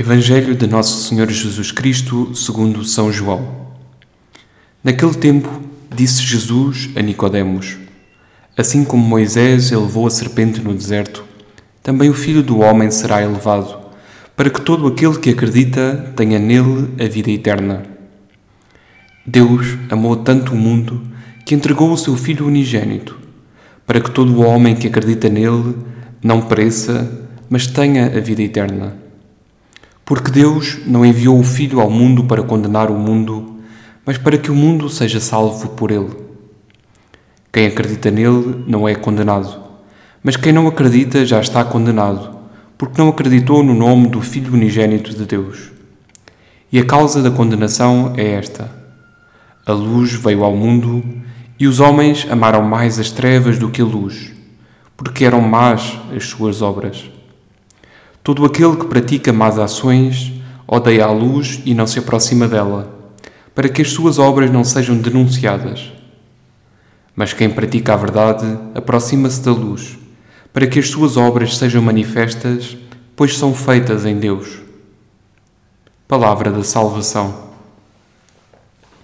Evangelho de Nosso Senhor Jesus Cristo, segundo São João. Naquele tempo, disse Jesus a Nicodemos: Assim como Moisés elevou a serpente no deserto, também o Filho do homem será elevado, para que todo aquele que acredita tenha nele a vida eterna. Deus amou tanto o mundo que entregou o seu Filho unigênito, para que todo o homem que acredita nele não pereça, mas tenha a vida eterna. Porque Deus não enviou o Filho ao mundo para condenar o mundo, mas para que o mundo seja salvo por ele. Quem acredita nele não é condenado, mas quem não acredita já está condenado, porque não acreditou no nome do Filho unigênito de Deus. E a causa da condenação é esta: a luz veio ao mundo e os homens amaram mais as trevas do que a luz, porque eram más as suas obras. Todo aquele que pratica más ações odeia a luz e não se aproxima dela, para que as suas obras não sejam denunciadas. Mas quem pratica a verdade aproxima-se da luz, para que as suas obras sejam manifestas, pois são feitas em Deus. Palavra da Salvação.